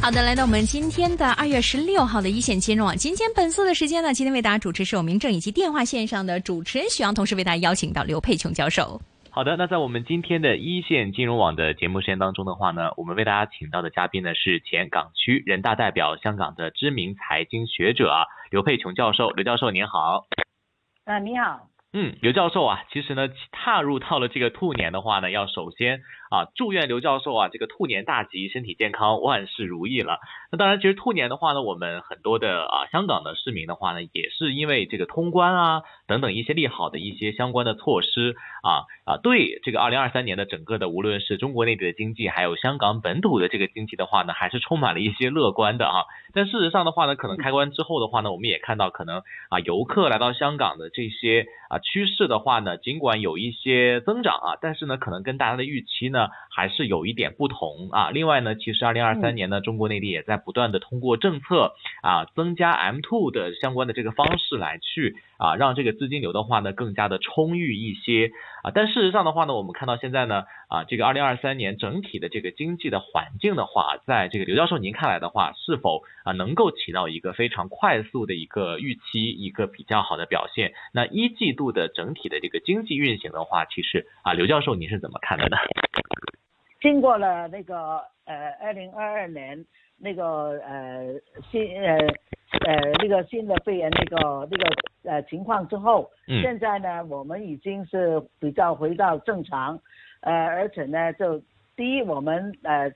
好的，来到我们今天的二月十六号的一线金融网，今天本色的时间呢，今天为大家主持是我明正以及电话线上的主持人许阳，同时为大家邀请到刘佩琼教授。好的，那在我们今天的一线金融网的节目时间当中的话呢，我们为大家请到的嘉宾呢是前港区人大代表、香港的知名财经学者刘佩琼教授。刘教授您好。啊，你好。嗯，刘教授啊，其实呢，踏入到了这个兔年的话呢，要首先。啊，祝愿刘教授啊，这个兔年大吉，身体健康，万事如意了。那当然，其实兔年的话呢，我们很多的啊，香港的市民的话呢，也是因为这个通关啊等等一些利好的一些相关的措施啊啊，对这个二零二三年的整个的无论是中国内地的经济，还有香港本土的这个经济的话呢，还是充满了一些乐观的啊。但事实上的话呢，可能开关之后的话呢，我们也看到可能啊，游客来到香港的这些啊趋势的话呢，尽管有一些增长啊，但是呢，可能跟大家的预期呢。还是有一点不同啊。另外呢，其实二零二三年呢，中国内地也在不断的通过政策啊，增加 M two 的相关的这个方式来去啊，让这个资金流的话呢，更加的充裕一些啊。但事实上的话呢，我们看到现在呢啊，这个二零二三年整体的这个经济的环境的话，在这个刘教授您看来的话，是否啊能够起到一个非常快速的一个预期一个比较好的表现？那一季度的整体的这个经济运行的话，其实啊，刘教授您是怎么看的呢？经过了那个呃二零二二年那个呃新呃呃那个新的肺炎那个那个呃情况之后，现在呢我们已经是比较回到正常，呃而且呢就第一我们呃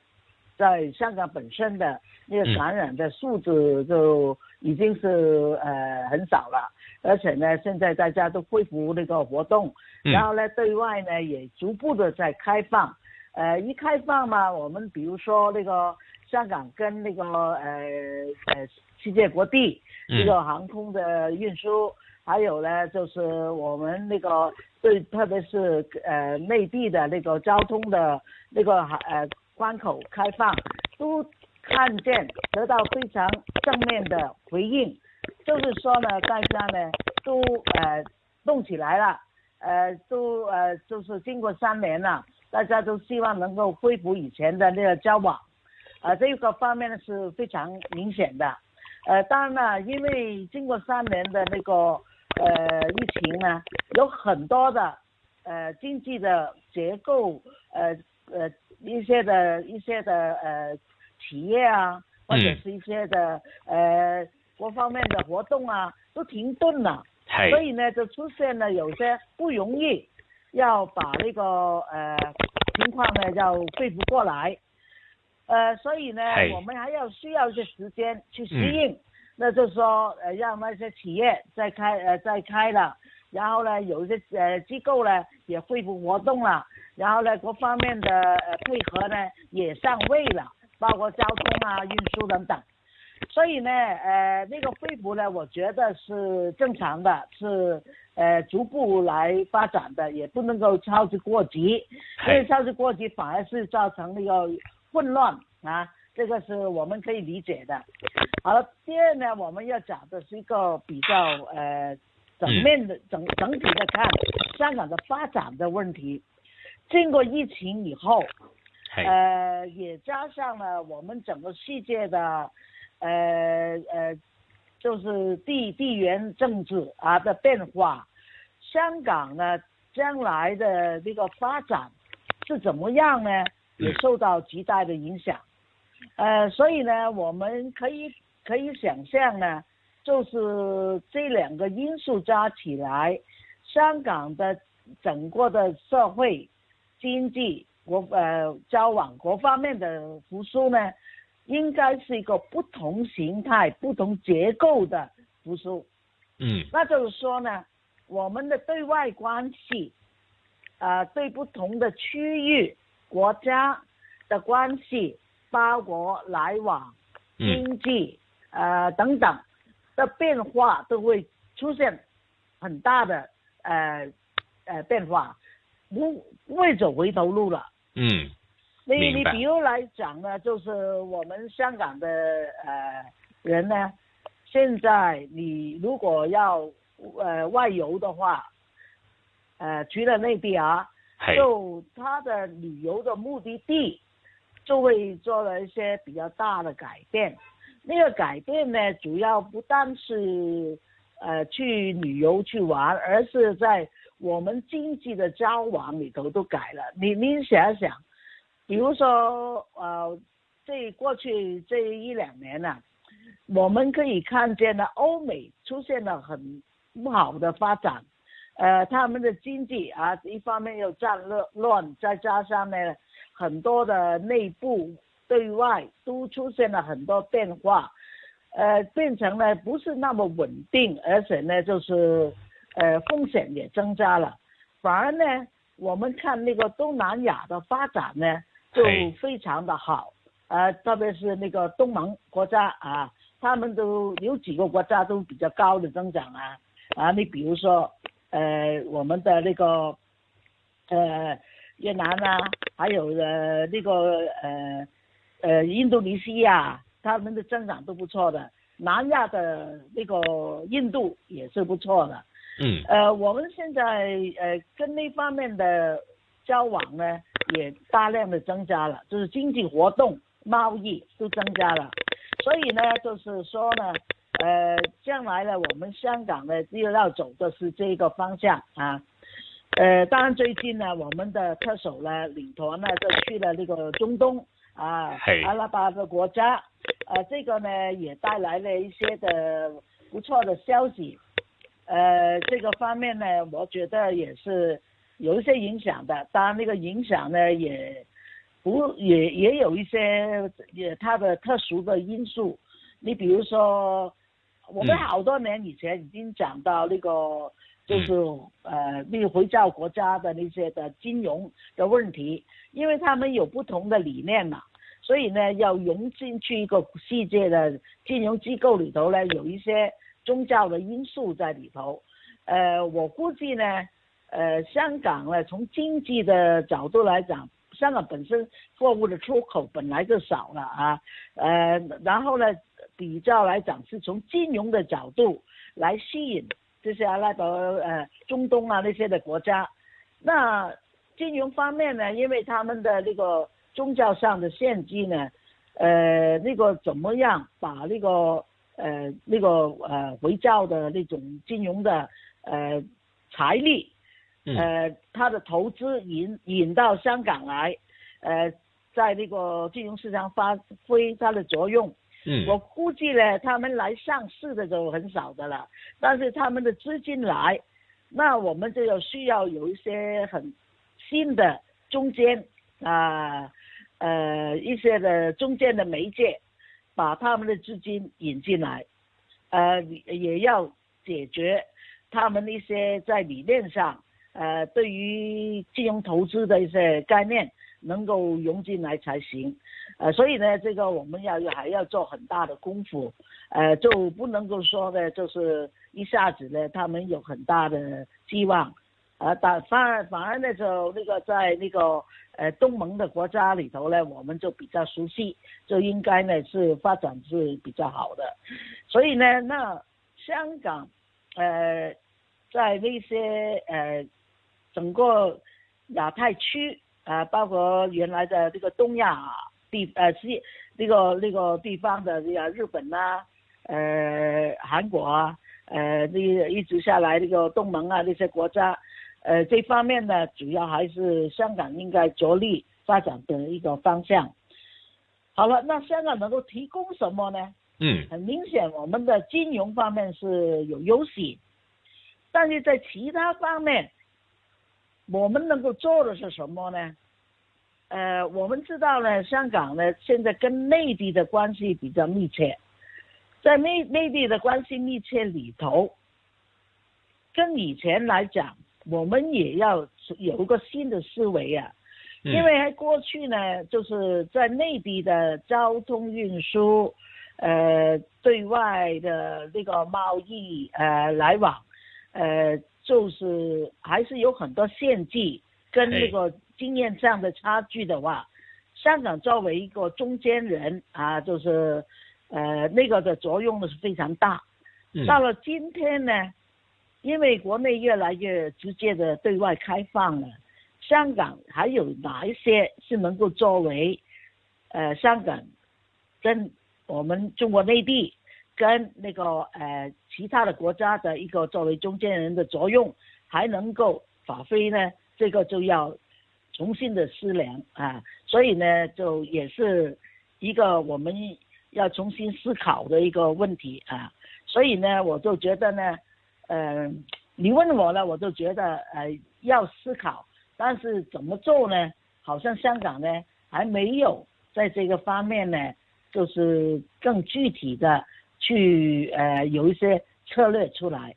在香港本身的那个感染的数字就已经是呃很少了，而且呢现在大家都恢复那个活动，然后呢对外呢也逐步的在开放。呃，一开放嘛，我们比如说那个香港跟那个呃呃世界各地这个航空的运输，还有呢就是我们那个对，特别是呃内地的那个交通的那个呃关口开放，都看见得到非常正面的回应，就是说呢，大家呢都呃动起来了，呃都呃就是经过三年了。大家都希望能够恢复以前的那个交往，啊，这个方面呢是非常明显的，呃，当然了，因为经过三年的那个呃疫情呢，有很多的呃经济的结构，呃呃一些的一些的呃企业啊，或者是一些的呃各方面的活动啊，都停顿了，所以呢，就出现了有些不容易。要把那个呃情况呢要恢复过来，呃，所以呢，我们还要需要一些时间去适应。那就是说，呃，让那些企业再开呃再开了，然后呢，有一些呃机构呢也恢复活动了，然后呢，各方面的呃配合呢也上位了，包括交通啊、运输等等。所以呢，呃，那个恢复呢，我觉得是正常的，是。呃，逐步来发展的，也不能够操之过急，因为操之过急反而是造成那个混乱啊，这个是我们可以理解的。好了，第二呢，我们要讲的是一个比较呃整面的整整体的看香港的发展的问题。经过疫情以后，呃，也加上了我们整个世界的呃呃。就是地地缘政治啊的变化，香港呢将来的这个发展是怎么样呢？也受到极大的影响。呃，所以呢，我们可以可以想象呢，就是这两个因素加起来，香港的整个的社会经济国呃交往各方面的复苏呢。应该是一个不同形态、不同结构的复苏，嗯，那就是说呢，我们的对外关系，呃，对不同的区域、国家的关系，包括来往、经济，呃等等的变化，都会出现很大的呃呃变化，不不会走回头路了，嗯。你你比如来讲呢，就是我们香港的呃人呢，现在你如果要呃外游的话，呃除了内地啊，就他的旅游的目的地就会做了一些比较大的改变。那个改变呢，主要不但是呃去旅游去玩，而是在我们经济的交往里头都改了。你你想想，比如说呃，这过去这一两年呢，我们可以看见呢，欧美出现了很不好的发展，呃，他们的经济啊，一方面又战乱乱，再加上呢，很多的内部。对外都出现了很多变化，呃，变成了不是那么稳定，而且呢，就是呃风险也增加了。反而呢，我们看那个东南亚的发展呢，就非常的好，呃，特别是那个东盟国家啊，他们都有几个国家都比较高的增长啊啊，你比如说呃我们的那个呃越南啊，还有呃那个呃。呃，印度尼西亚他们的增长都不错的，南亚的那个印度也是不错的。嗯。呃，我们现在呃跟那方面的交往呢，也大量的增加了，就是经济活动、贸易都增加了。所以呢，就是说呢，呃，将来呢，我们香港呢又要走的是这个方向啊。呃，当然最近呢，我们的特首呢领团呢就去了那个中东。啊，阿拉伯的国家，呃，这个呢也带来了一些的不错的消息，呃，这个方面呢，我觉得也是有一些影响的。当然，那个影响呢，也不也也有一些也它的特殊的因素。你比如说，我们好多年以前已经讲到那个，就是呃，那个回教国家的那些的金融的问题。因为他们有不同的理念嘛，所以呢，要融进去一个世界的金融机构里头呢，有一些宗教的因素在里头。呃，我估计呢，呃，香港呢，从经济的角度来讲，香港本身货物的出口本来就少了啊，呃，然后呢，比较来讲是从金融的角度来吸引这些阿拉伯、呃，中东啊那些的国家，那。金融方面呢，因为他们的那个宗教上的献祭呢，呃，那个怎么样把那个呃那个呃回教的那种金融的呃财力，呃，他的投资引引到香港来，呃，在那个金融市场发挥它的作用。嗯，我估计呢，他们来上市的时候很少的了，但是他们的资金来，那我们就要需要有一些很。新的中间啊，呃，一些的中间的媒介，把他们的资金引进来，呃，也要解决他们一些在理念上，呃，对于金融投资的一些概念能够融进来才行，呃，所以呢，这个我们要还要做很大的功夫，呃，就不能够说呢，就是一下子呢，他们有很大的希望。呃，但反而反而呢，就那个在那个呃东盟的国家里头呢，我们就比较熟悉，就应该呢是发展是比较好的。所以呢，那香港呃在那些呃整个亚太区啊，包括原来的这个东亚地呃西那个那个地方的这个日本呐，呃韩国啊，呃这一直下来这个东盟啊这些国家。呃，这方面呢，主要还是香港应该着力发展的一个方向。好了，那香港能够提供什么呢？嗯，很明显，我们的金融方面是有优势，但是在其他方面，我们能够做的是什么呢？呃，我们知道呢，香港呢现在跟内地的关系比较密切，在内内地的关系密切里头，跟以前来讲。我们也要有一个新的思维啊，因为在过去呢，就是在内地的交通运输，呃，对外的那个贸易呃来往，呃，就是还是有很多限制跟那个经验上的差距的话，香港作为一个中间人啊，就是呃那个的作用呢是非常大。到了今天呢。因为国内越来越直接的对外开放了，香港还有哪一些是能够作为呃香港跟我们中国内地跟那个呃其他的国家的一个作为中间人的作用还能够发挥呢？这个就要重新的思量啊，所以呢，就也是一个我们要重新思考的一个问题啊。所以呢，我就觉得呢，嗯，你问我呢，我就觉得呃要思考，但是怎么做呢？好像香港呢还没有在这个方面呢，就是更具体的去呃有一些策略出来。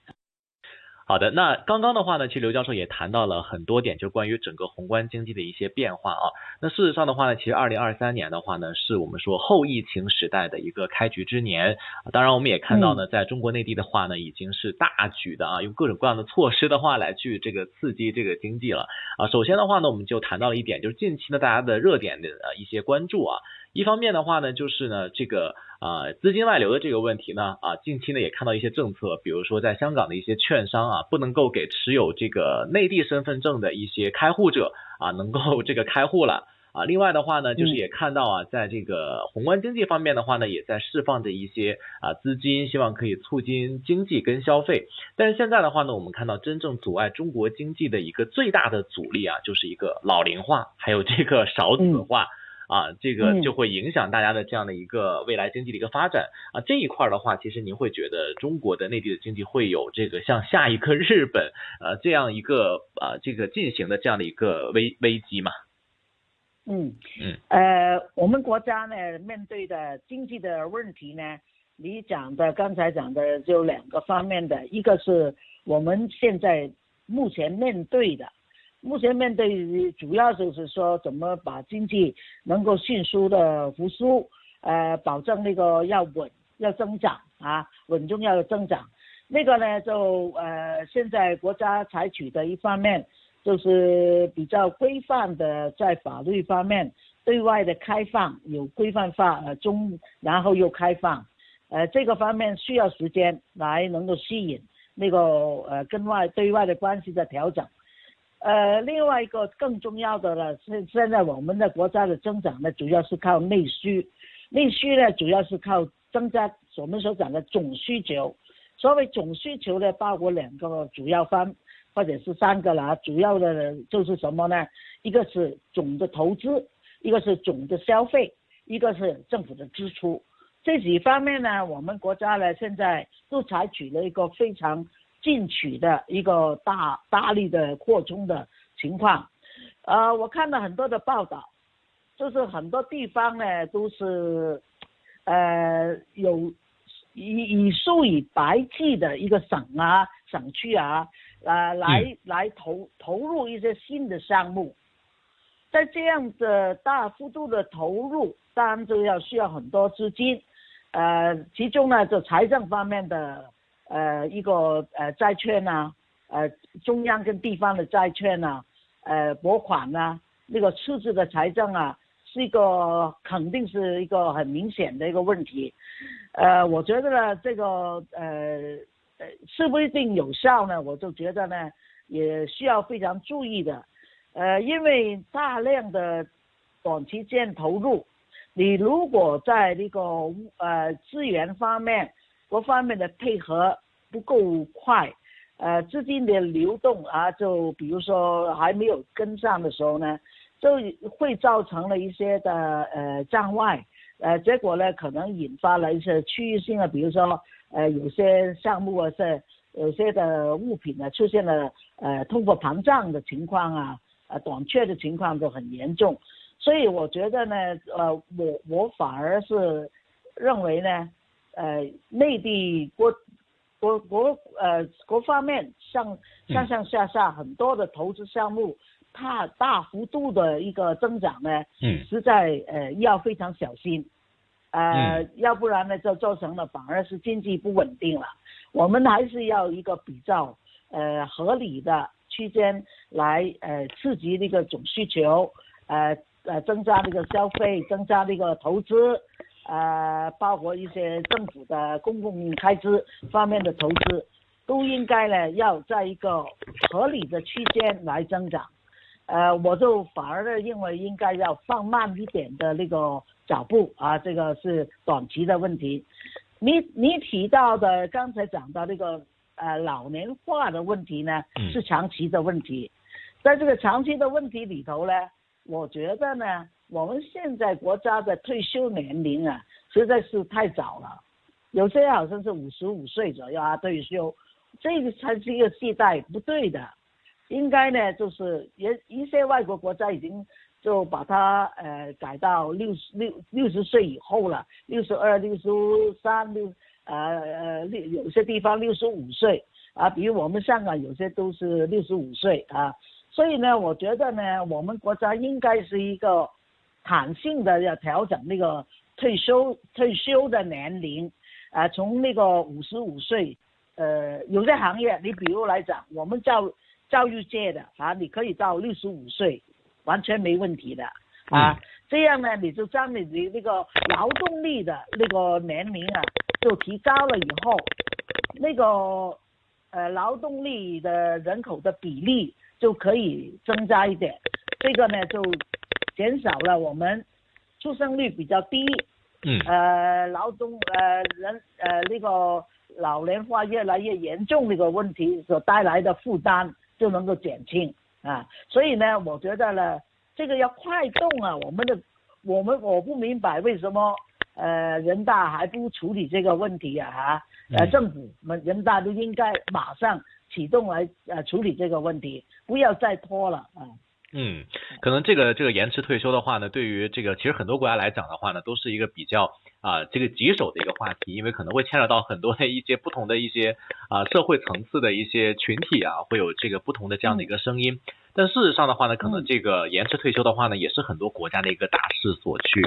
好的，那刚刚的话呢，其实刘教授也谈到了很多点，就关于整个宏观经济的一些变化啊。那事实上的话呢，其实二零二三年的话呢，是我们说后疫情时代的一个开局之年。当然，我们也看到呢，在中国内地的话呢，已经是大举的啊，用各种各样的措施的话来去这个刺激这个经济了啊。首先的话呢，我们就谈到了一点，就是近期呢大家的热点的呃一些关注啊。一方面的话呢，就是呢这个啊资金外流的这个问题呢啊近期呢也看到一些政策，比如说在香港的一些券商啊不能够给持有这个内地身份证的一些开户者啊能够 这个开户了啊。另外的话呢，就是也看到啊在这个宏观经济方面的话呢，也在释放着一些啊资金，希望可以促进经济跟消费。但是现在的话呢，我们看到真正阻碍中国经济的一个最大的阻力啊，就是一个老龄化，还有这个少子化。啊，这个就会影响大家的这样的一个未来经济的一个发展啊。这一块的话，其实您会觉得中国的内地的经济会有这个像下一个 日本呃这样一个啊这个进行的这样的一个危危机吗？嗯嗯呃，我们国家呢面对的经济的问题呢，你讲的刚才讲的就两个方面的，一个是我们现在目前面对的。目前面对主要就是说，怎么把经济能够迅速的复苏，呃，保证那个要稳要增长啊，稳中要增长。那个呢，就呃，现在国家采取的一方面就是比较规范的，在法律方面对外的开放有规范化，呃中然后又开放，呃，这个方面需要时间来能够吸引那个呃跟外对外的关系的调整。呃，另外一个更重要的呢，是现在我们的国家的增长呢，主要是靠内需，内需呢，主要是靠增加我们所讲的总需求。所谓总需求呢，包括两个主要方，或者是三个啦，主要的就是什么呢？一个是总的投资，一个是总的消费，一个是政府的支出。这几方面呢，我们国家呢，现在都采取了一个非常。进取的一个大大力的扩充的情况，呃，我看到很多的报道，就是很多地方呢都是，呃，有以以数以百计的一个省啊、省区啊，呃，来来投投入一些新的项目，在这样的大幅度的投入，当然就要需要很多资金，呃，其中呢就财政方面的。呃，一个呃债券呐，呃中央跟地方的债券呐，呃拨款呐，那个赤字的财政啊，是一个肯定是一个很明显的一个问题。呃，我觉得呢，这个呃呃是不一定有效呢，我就觉得呢，也需要非常注意的。呃，因为大量的短期间投入，你如果在那个呃资源方面，各方面的配合不够快，呃，资金的流动啊，就比如说还没有跟上的时候呢，就会造成了一些的呃障碍，呃，结果呢可能引发了一些区域性的，比如说呃有些项目啊是有些的物品呢出现了呃通货膨胀的情况啊，呃短缺的情况都很严重，所以我觉得呢，呃，我我反而是认为呢。呃，内地国国国呃各方面上上上下下很多的投资项目，它大幅度的一个增长呢，嗯，实在呃要非常小心，呃，要不然呢就造成了反而是经济不稳定了。我们还是要一个比较呃合理的区间来呃刺激这个总需求，呃呃增加这个消费，增加这个投资。呃，包括一些政府的公共开支方面的投资，都应该呢要在一个合理的区间来增长。呃，我就反而呢认为应该要放慢一点的那个脚步啊，这个是短期的问题。你你提到的刚才讲到那个呃老年化的问题呢，是长期的问题。在这个长期的问题里头呢，我觉得呢，我们现在国家的退休年龄啊，实在是太早了。有些好像是五十五岁左右啊退休，这个才是一个时代不对的。应该呢，就是也一些外国国家已经就把它呃改到六十六六十岁以后了，六十二、六十三、六呃呃六有些地方六十五岁啊，比如我们香港有些都是六十五岁啊。所以呢，我觉得呢，我们国家应该是一个弹性的要调整那个退休退休的年龄。啊，从那个五十五岁，呃，有些行业，你比如来讲，我们教教育界的啊，你可以到六十五岁，完全没问题的啊。这样呢，你就将你的那个劳动力的那个年龄啊，就提高了以后，那个呃劳动力的人口的比例就可以增加一点，这个呢就减少了我们出生率比较低。嗯，呃，劳动呃人呃那个老年化越来越严重那个问题所带来的负担就能够减轻啊，所以呢，我觉得呢，这个要快动啊，我们的我们我不明白为什么呃人大还不处理这个问题啊哈，呃政府们人大都应该马上启动来呃处理这个问题，不要再拖了啊。嗯，可能这个这个延迟退休的话呢，对于这个其实很多国家来讲的话呢，都是一个比较啊这个棘手的一个话题，因为可能会牵扯到很多的一些不同的一些啊社会层次的一些群体啊，会有这个不同的这样的一个声音。但事实上的话呢，可能这个延迟退休的话呢，也是很多国家的一个大势所趋。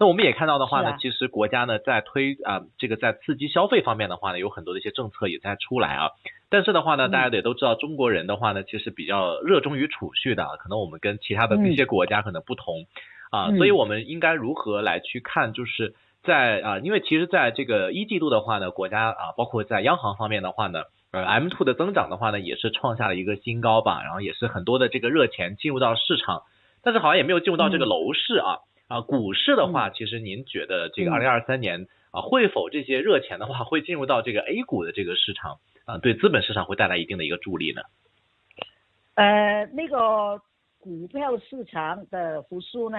那我们也看到的话呢，其实国家呢在推啊这个在刺激消费方面的话呢，有很多的一些政策也在出来啊。但是的话呢，大家也都知道，中国人的话呢，其实比较热衷于储蓄的，可能我们跟其他的一些国家可能不同啊。所以我们应该如何来去看，就是在啊，因为其实在这个一季度的话呢，国家啊，包括在央行方面的话呢。呃，M two 的增长的话呢，也是创下了一个新高吧，然后也是很多的这个热钱进入到市场，但是好像也没有进入到这个楼市啊啊，股市的话，其实您觉得这个二零二三年啊，会否这些热钱的话会进入到这个 A 股的这个市场啊，对资本市场会带来一定的一个助力呢？呃，那个股票市场的复苏呢，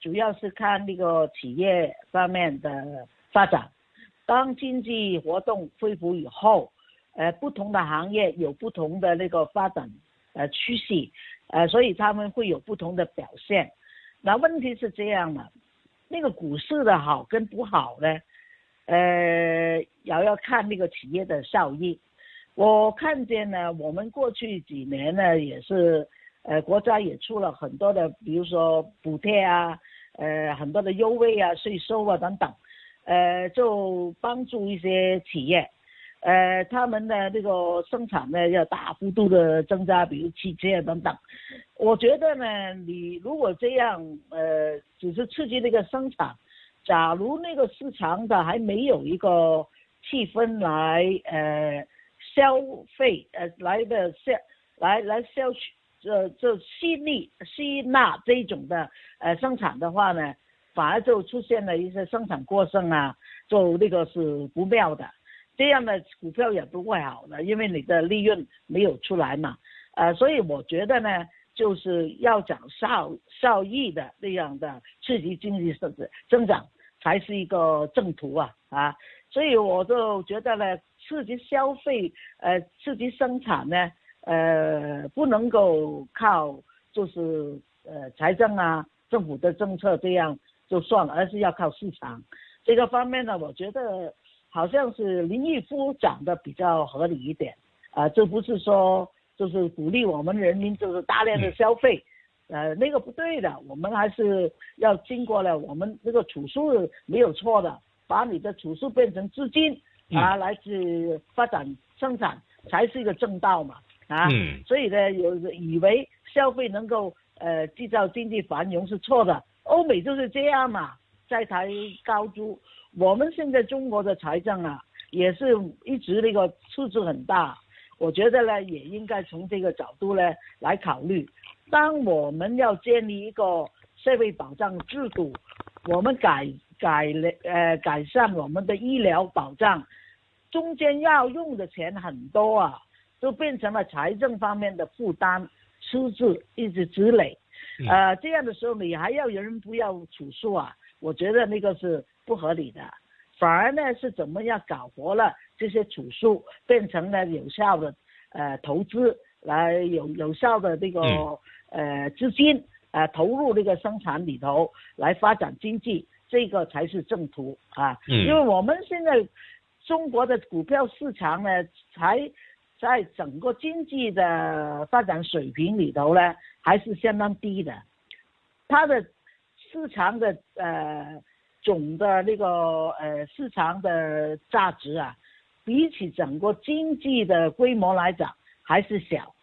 主要是看那个企业方面的发展，当经济活动恢复以后。呃，不同的行业有不同的那个发展呃趋势，呃，所以他们会有不同的表现。那问题是这样的，那个股市的好跟不好呢，呃，要要看那个企业的效益。我看见呢，我们过去几年呢，也是呃，国家也出了很多的，比如说补贴啊，呃，很多的优惠啊，税收啊等等，呃，就帮助一些企业。呃，他们的这个生产呢要大幅度的增加，比如汽车等等。我觉得呢，你如果这样，呃，只是刺激那个生产，假如那个市场的还没有一个气氛来，呃，消费，呃，来的消，来来消去，这这吸力吸纳这种的，呃，生产的话呢，反而就出现了一些生产过剩啊，就那个是不妙的。这样的股票也不会好的，因为你的利润没有出来嘛，呃，所以我觉得呢，就是要讲效效益的那样的刺激经济增增长才是一个正途啊啊，所以我就觉得呢，刺激消费，呃，刺激生产呢，呃，不能够靠就是呃财政啊，政府的政策这样就算了，而是要靠市场这个方面呢，我觉得。好像是林毅夫讲的比较合理一点，啊，这不是说就是鼓励我们人民就是大量的消费，呃，那个不对的，我们还是要经过了我们这个储蓄没有错的，把你的储蓄变成资金啊，来去发展生产才是一个正道嘛，啊，所以呢，有以为消费能够呃制造经济繁荣是错的，欧美就是这样嘛，在台高租。我们现在中国的财政啊，也是一直那个赤字很大，我觉得呢，也应该从这个角度呢来考虑。当我们要建立一个社会保障制度，我们改改了呃改善我们的医疗保障，中间要用的钱很多啊，都变成了财政方面的负担，赤字一直积累，呃这样的时候你还要人不要储蓄啊，我觉得那个是不合理的，反而呢是怎么样搞活了这些储蓄，变成了有效的呃投资，来有有效的这个呃资金。呃，投入这个生产里头来发展经济，这个才是正途啊。嗯。因为我们现在中国的股票市场呢，才在整个经济的发展水平里头呢，还是相当低的。它的市场的呃总的那个呃市场的价值啊，比起整个经济的规模来讲还是小，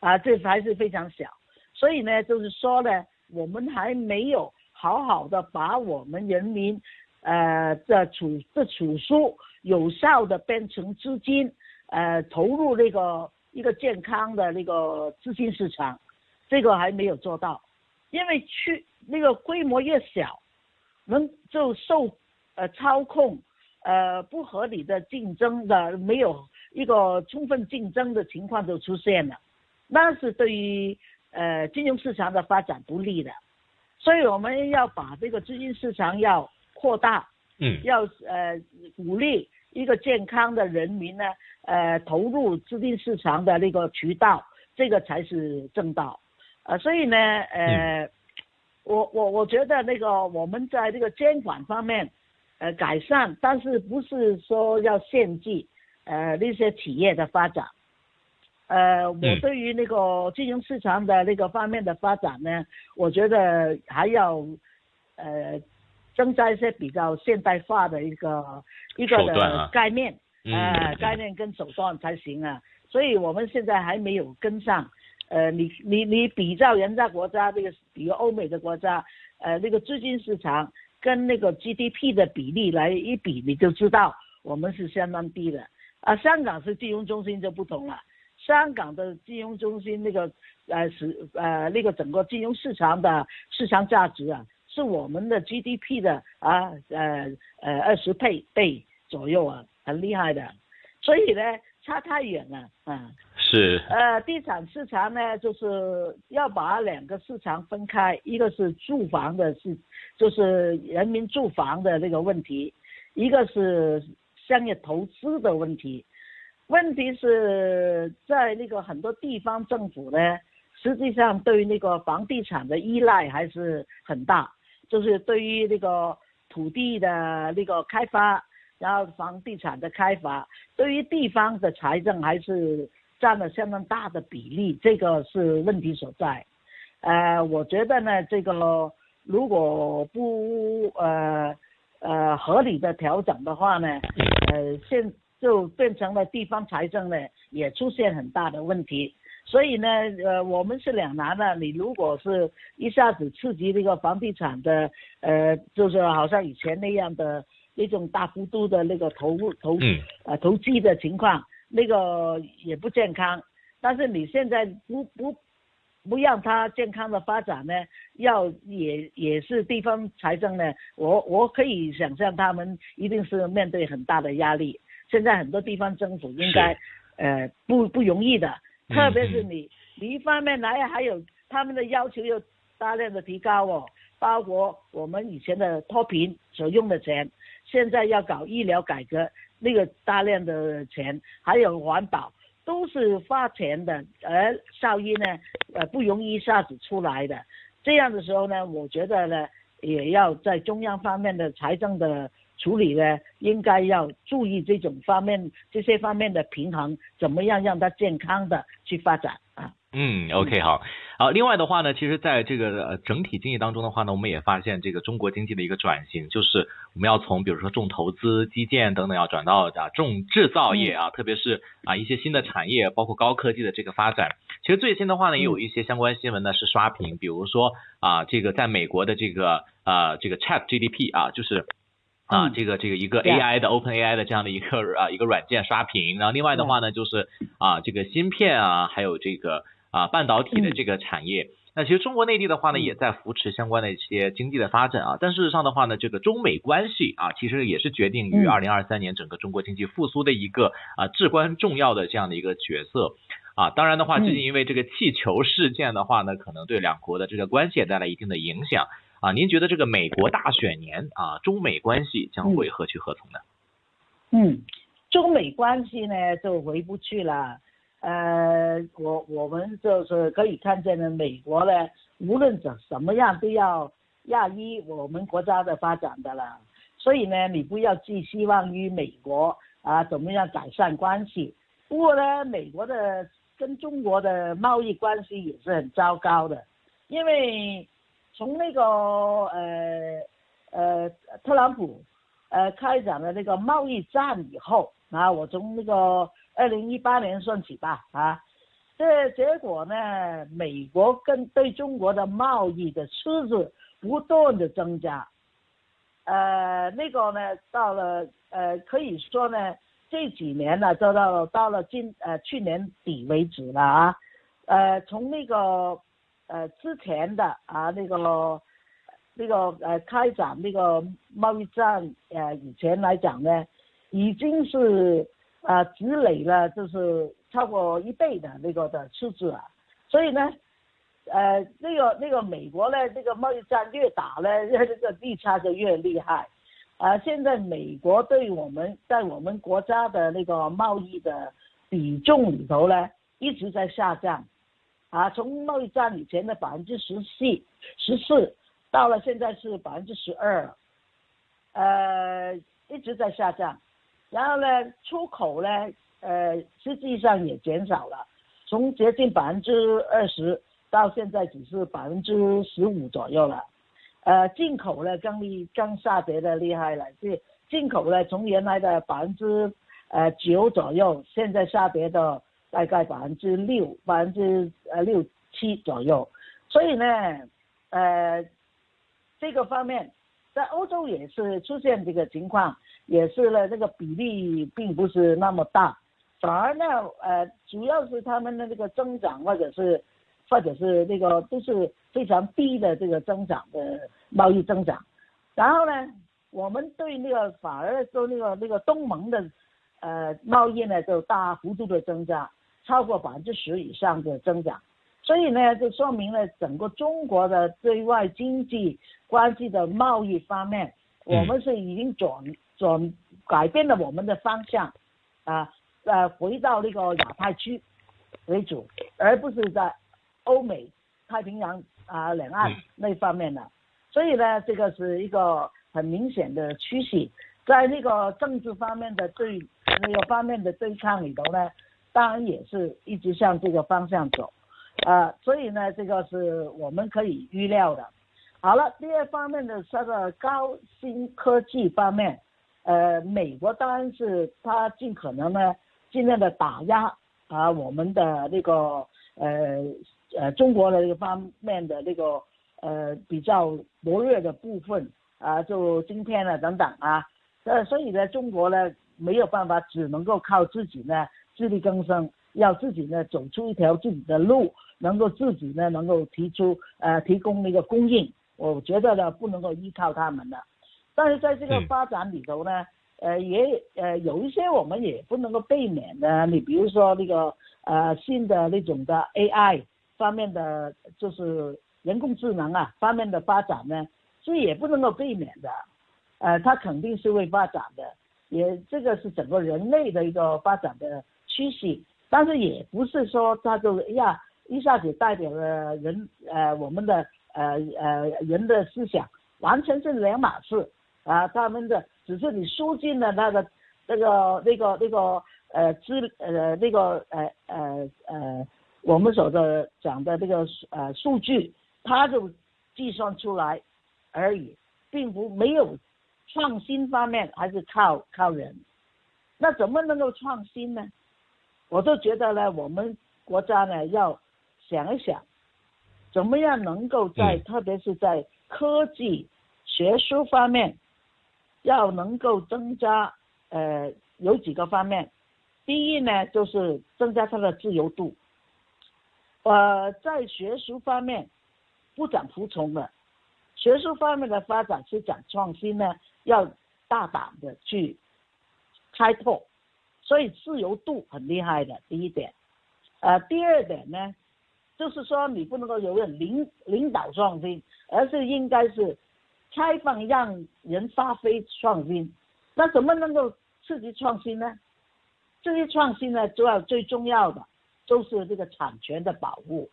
啊，这还是非常小。所以呢，就是说呢，我们还没有好好的把我们人民，呃的储的储蓄有效的变成资金，呃投入那个一个健康的那个资金市场，这个还没有做到，因为去那个规模越小，能就受呃操控，呃不合理的竞争的没有一个充分竞争的情况就出现了，那是对于。呃，金融市场的发展不利的，所以我们要把这个资金市场要扩大，嗯，要呃鼓励一个健康的人民呢，呃投入资金市场的那个渠道，这个才是正道，呃，所以呢，呃，我我我觉得那个我们在这个监管方面，呃改善，但是不是说要限制呃那些企业的发展。呃，我对于那个金融市场的那个方面的发展呢，我觉得还要呃增加一些比较现代化的一个一个的概念，呃概念跟手段才行啊。所以我们现在还没有跟上。呃，你你你比较人家国家这个，比如欧美的国家，呃那个资金市场跟那个 GDP 的比例来一比，你就知道我们是相当低的。啊，香港是金融中心就不同了。香港的金融中心那个呃是呃那个整个金融市场的市场价值啊，是我们的 GDP 的啊呃呃二十倍倍左右啊，很厉害的，所以呢差太远了啊。是。呃，地产市场呢，就是要把两个市场分开，一个是住房的是就是人民住房的那个问题，一个是商业投资的问题。问题是在那个很多地方政府呢，实际上对于那个房地产的依赖还是很大，就是对于那个土地的那个开发，然后房地产的开发，对于地方的财政还是占了相当大的比例，这个是问题所在。呃，我觉得呢，这个如果不呃呃合理的调整的话呢，呃现。就变成了地方财政呢，也出现很大的问题。所以呢，呃，我们是两难的。你如果是一下子刺激这个房地产的，呃，就是好像以前那样的那种大幅度的那个投入投呃投机的情况，那个也不健康。但是你现在不不不让它健康的发展呢，要也也是地方财政呢，我我可以想象他们一定是面对很大的压力。现在很多地方政府应该，呃，不不容易的，特别是你，你一方面来还有他们的要求又大量的提高哦，包括我们以前的脱贫所用的钱，现在要搞医疗改革，那个大量的钱，还有环保，都是花钱的，而效益呢，呃，不容易一下子出来的。这样的时候呢，我觉得呢，也要在中央方面的财政的。处理呢，应该要注意这种方面，这些方面的平衡，怎么样让它健康的去发展啊？嗯，OK，好，好。另外的话呢，其实在这个呃整体经济当中的话呢，我们也发现这个中国经济的一个转型，就是我们要从比如说重投资、基建等等，要转到啊重制造业啊，特别是啊一些新的产业，包括高科技的这个发展。其实最新的话呢，也有一些相关新闻呢是刷屏，比如说啊这个在美国的这个啊这个 Chat GDP 啊，就是。啊，这个这个一个 AI 的 Open AI 的这样的一个啊一个软件刷屏，然后另外的话呢，就是啊这个芯片啊，还有这个啊半导体的这个产业，那其实中国内地的话呢，也在扶持相关的一些经济的发展啊。但事实上的话呢，这个中美关系啊，其实也是决定于二零二三年整个中国经济复苏的一个啊至关重要的这样的一个角色啊。当然的话，最近因为这个气球事件的话呢，可能对两国的这个关系也带来一定的影响啊。您觉得这个美国大选年啊，中美关系将会何去何从呢？嗯，中美关系呢就回不去了。呃，我我们就是可以看见呢，美国呢，无论怎什么样都要亚抑我们国家的发展的了。所以呢，你不要寄希望于美国啊，怎么样改善关系？不过呢，美国的跟中国的贸易关系也是很糟糕的，因为从那个呃呃特朗普呃开展了那个贸易战以后啊，我从那个。二零一八年算起吧，啊，这结果呢，美国跟对中国的贸易的赤字不断的增加，呃，那个呢，到了呃，可以说呢，这几年呢，就到到了今呃去年底为止了啊，呃，从那个呃之前的啊那个那个呃开展那个贸易战呃以前来讲呢，已经是。啊，积累了就是超过一倍的那个的赤字啊，所以呢，呃，那个那个美国呢，这个贸易战越打呢，这个利差就越厉害，啊，现在美国对我们在我们国家的那个贸易的比重里头呢，一直在下降，啊，从贸易战以前的百分之十四十四，到了现在是百分之十二，呃，一直在下降。然后呢，出口呢，呃，实际上也减少了，从接近百分之二十，到现在只是百分之十五左右了。呃，进口呢更厉更下跌的厉害了，是进口呢从原来的百分之呃九左右，现在下跌到大概百分之六，百分之呃六七左右。所以呢，呃，这个方面在欧洲也是出现这个情况。也是呢，这个比例并不是那么大，反而呢，呃，主要是他们的这个增长，或者是，或者是那个都是非常低的这个增长的贸易增长。然后呢，我们对那个反而说那个那个东盟的，呃，贸易呢就大幅度的增加，超过百分之十以上的增长。所以呢，就说明了整个中国的对外经济关系的贸易方面，我们是已经转。转改变了我们的方向，啊，呃，回到那个亚太区为主，而不是在欧美太平洋啊两岸那方面的。所以呢，这个是一个很明显的趋势，在那个政治方面的对那个方面的对抗里头呢，当然也是一直向这个方向走，啊，所以呢，这个是我们可以预料的。好了，第二方面的这个高新科技方面。呃，美国当然是他尽可能呢，尽量的打压啊，我们的那个呃呃中国的这个方面的那个呃比较薄弱的部分啊，就今天呢等等啊，呃，所以呢，中国呢没有办法，只能够靠自己呢自力更生，要自己呢走出一条自己的路，能够自己呢能够提出呃提供那个供应，我觉得呢不能够依靠他们的。但是在这个发展里头呢，呃，也呃有一些我们也不能够避免的。你比如说那个呃新的那种的 AI 方面的，就是人工智能啊方面的发展呢，是也不能够避免的。呃，它肯定是会发展的，也这个是整个人类的一个发展的趋势。但是也不是说它就呀一下子代表了人呃我们的呃呃人的思想，完全是两码事。啊，他们的只是你输进了那个那个那个那个呃资呃那个呃呃呃我们所的讲的这个呃数据，它就计算出来而已，并不没有创新方面还是靠靠人。那怎么能够创新呢？我都觉得呢，我们国家呢要想一想，怎么样能够在特别是在科技学术方面。要能够增加，呃，有几个方面。第一呢，就是增加它的自由度。呃，在学术方面，不讲服从的。学术方面的发展是讲创新呢，要大胆的去开拓，所以自由度很厉害的。第一点，呃，第二点呢，就是说你不能够有人领领导创新，而是应该是开放让人发挥创新。那怎么能够刺激创新呢？这些创新呢，主要最重要的就是这个产权的保护。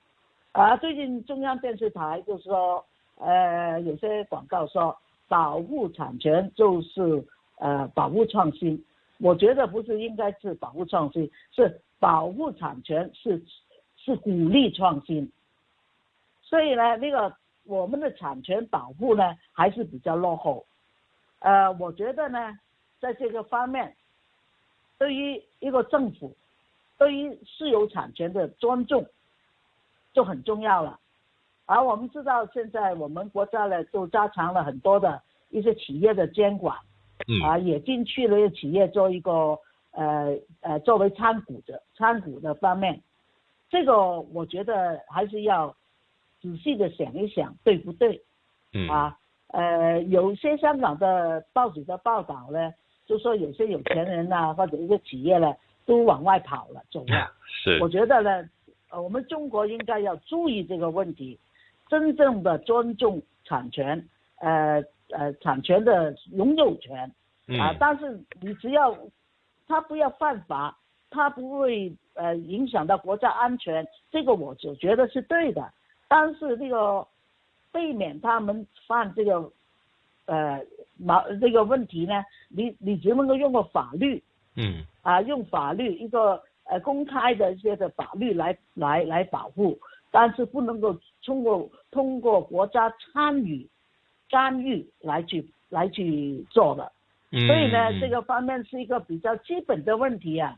啊，最近中央电视台就是说。呃，有些广告说保护产权就是呃保护创新，我觉得不是应该是保护创新，是保护产权是是鼓励创新。所以呢，那个我们的产权保护呢还是比较落后。呃，我觉得呢，在这个方面，对于一个政府，对于私有产权的尊重就很重要了。而我们知道，现在我们国家呢，就加强了很多的一些企业的监管，啊，也进去了企业做一个呃呃作为参股的参股的方面，这个我觉得还是要仔细的想一想，对不对？嗯啊，呃，有些香港的报纸的报道呢，就说有些有钱人呐，或者一些企业呢，都往外跑了，走了。是。我觉得呢，呃，我们中国应该要注意这个问题。真正的尊重产权，呃呃，产权的拥有权啊，但是你只要他不要犯法，他不会呃影响到国家安全，这个我就觉得是对的。但是这个避免他们犯这个呃矛这个问题呢，你你只能够用个法律，嗯，啊，用法律一个呃公开的一些的法律来来来保护。但是不能够通过通过国家参与干预来去来去做的，所以呢，这个方面是一个比较基本的问题啊。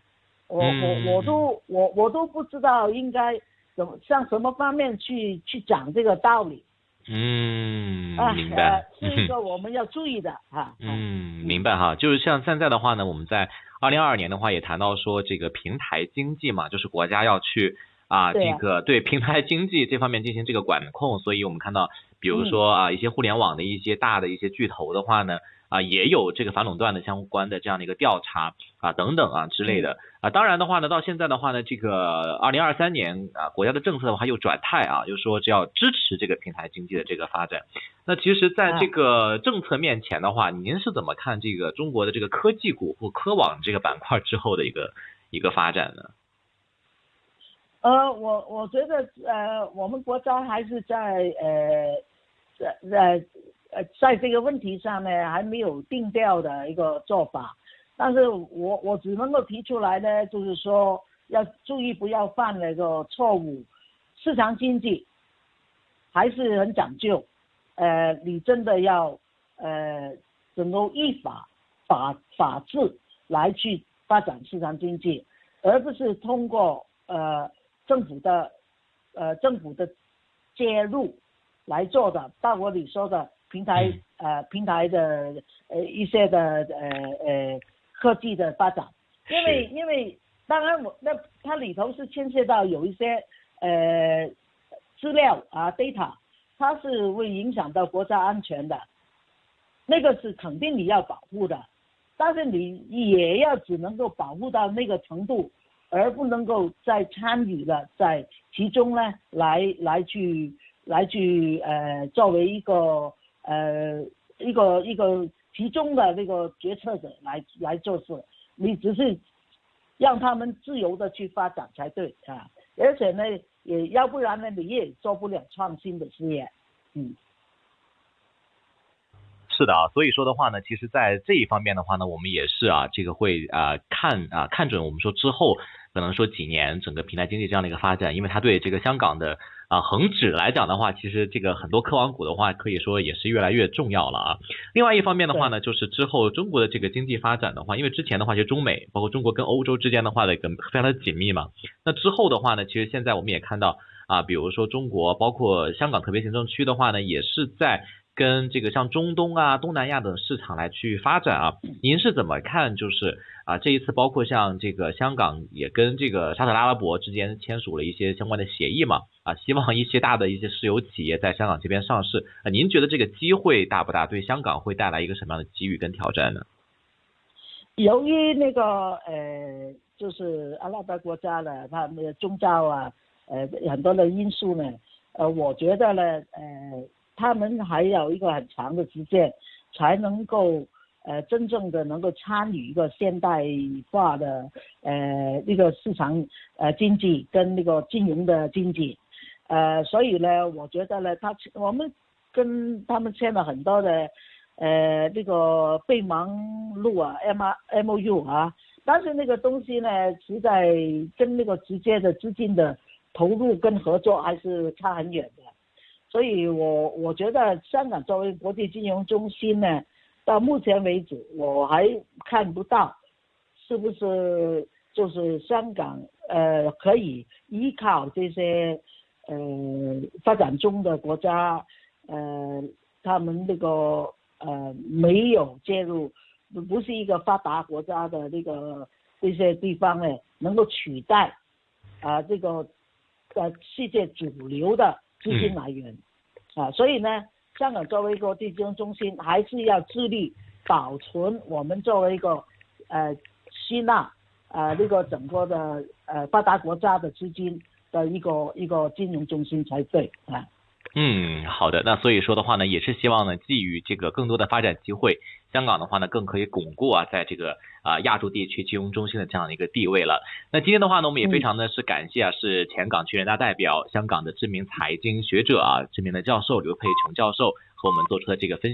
我我我都我我都不知道应该怎么向什么方面去去讲这个道理。嗯，明白，是一个我们要注意的哈。嗯，明白哈，就是像现在的话呢，我们在二零二二年的话也谈到说这个平台经济嘛，就是国家要去。啊，这个对平台经济这方面进行这个管控，所以我们看到，比如说啊，一些互联网的一些大的一些巨头的话呢，啊，也有这个反垄断的相关的这样的一个调查啊，等等啊之类的啊。当然的话呢，到现在的话呢，这个二零二三年啊，国家的政策的话又转态啊，又说只要支持这个平台经济的这个发展。那其实，在这个政策面前的话，您是怎么看这个中国的这个科技股或科网这个板块之后的一个一个发展呢？呃，我我觉得呃，我们国家还是在呃，在在呃，在这个问题上呢，还没有定调的一个做法。但是我我只能够提出来呢，就是说要注意不要犯那个错误。市场经济还是很讲究，呃，你真的要呃，能够依法法法治来去发展市场经济，而不是通过呃。政府的，呃，政府的介入来做的，包括你说的平台，呃，平台的，呃，一些的，呃，呃，科技的发展，因为，因为，当然我那它里头是牵涉到有一些，呃，资料啊，data，它是会影响到国家安全的，那个是肯定你要保护的，但是你也要只能够保护到那个程度。而不能够再参与了，在其中呢，来来去来去呃，作为一个呃一个一个其中的那个决策者来来做事，你只是让他们自由的去发展才对啊，而且呢，也要不然呢，你也做不了创新的事业，嗯。是的啊，所以说的话呢，其实，在这一方面的话呢，我们也是啊，这个会啊看啊看准我们说之后。可能说几年整个平台经济这样的一个发展，因为它对这个香港的啊恒指来讲的话，其实这个很多科网股的话，可以说也是越来越重要了啊。另外一方面的话呢，就是之后中国的这个经济发展的话，因为之前的话就中美包括中国跟欧洲之间的话的跟非常的紧密嘛。那之后的话呢，其实现在我们也看到啊，比如说中国包括香港特别行政区的话呢，也是在跟这个像中东啊、东南亚等市场来去发展啊。您是怎么看？就是啊，这一次包括像这个香港也跟这个沙特阿拉伯之间签署了一些相关的协议嘛？啊，希望一些大的一些石油企业在香港这边上市啊。您觉得这个机会大不大？对香港会带来一个什么样的机遇跟挑战呢？由于那个呃，就是阿拉伯国家呢，它的宗教啊，呃，很多的因素呢，呃，我觉得呢，呃，他们还有一个很长的时间，才能够呃真正的能够参与一个现代化的呃那个市场呃经济跟那个金融的经济，呃，所以呢，我觉得呢，他我们跟他们签了很多的。呃，那个备忘录啊，M R M O U 啊，但是那个东西呢，实在跟那个直接的资金的投入跟合作还是差很远的，所以我我觉得香港作为国际金融中心呢，到目前为止我还看不到是不是就是香港呃可以依靠这些呃发展中的国家呃他们那个。呃，没有介入，不是一个发达国家的那个这些地方呢，能够取代啊这个呃世界主流的资金来源啊，所以呢，香港作为一个地金融中心，还是要致力保存我们作为一个呃吸纳啊那个整个的呃发达国家的资金的一个一个金融中心才对啊。嗯，好的。那所以说的话呢，也是希望呢，基于这个更多的发展机会，香港的话呢，更可以巩固啊，在这个啊亚洲地区金融中心的这样的一个地位了。那今天的话呢，我们也非常的是感谢啊，是前港区人大代表、香港的知名财经学者啊，知名的教授刘佩琼教授和我们做出的这个分。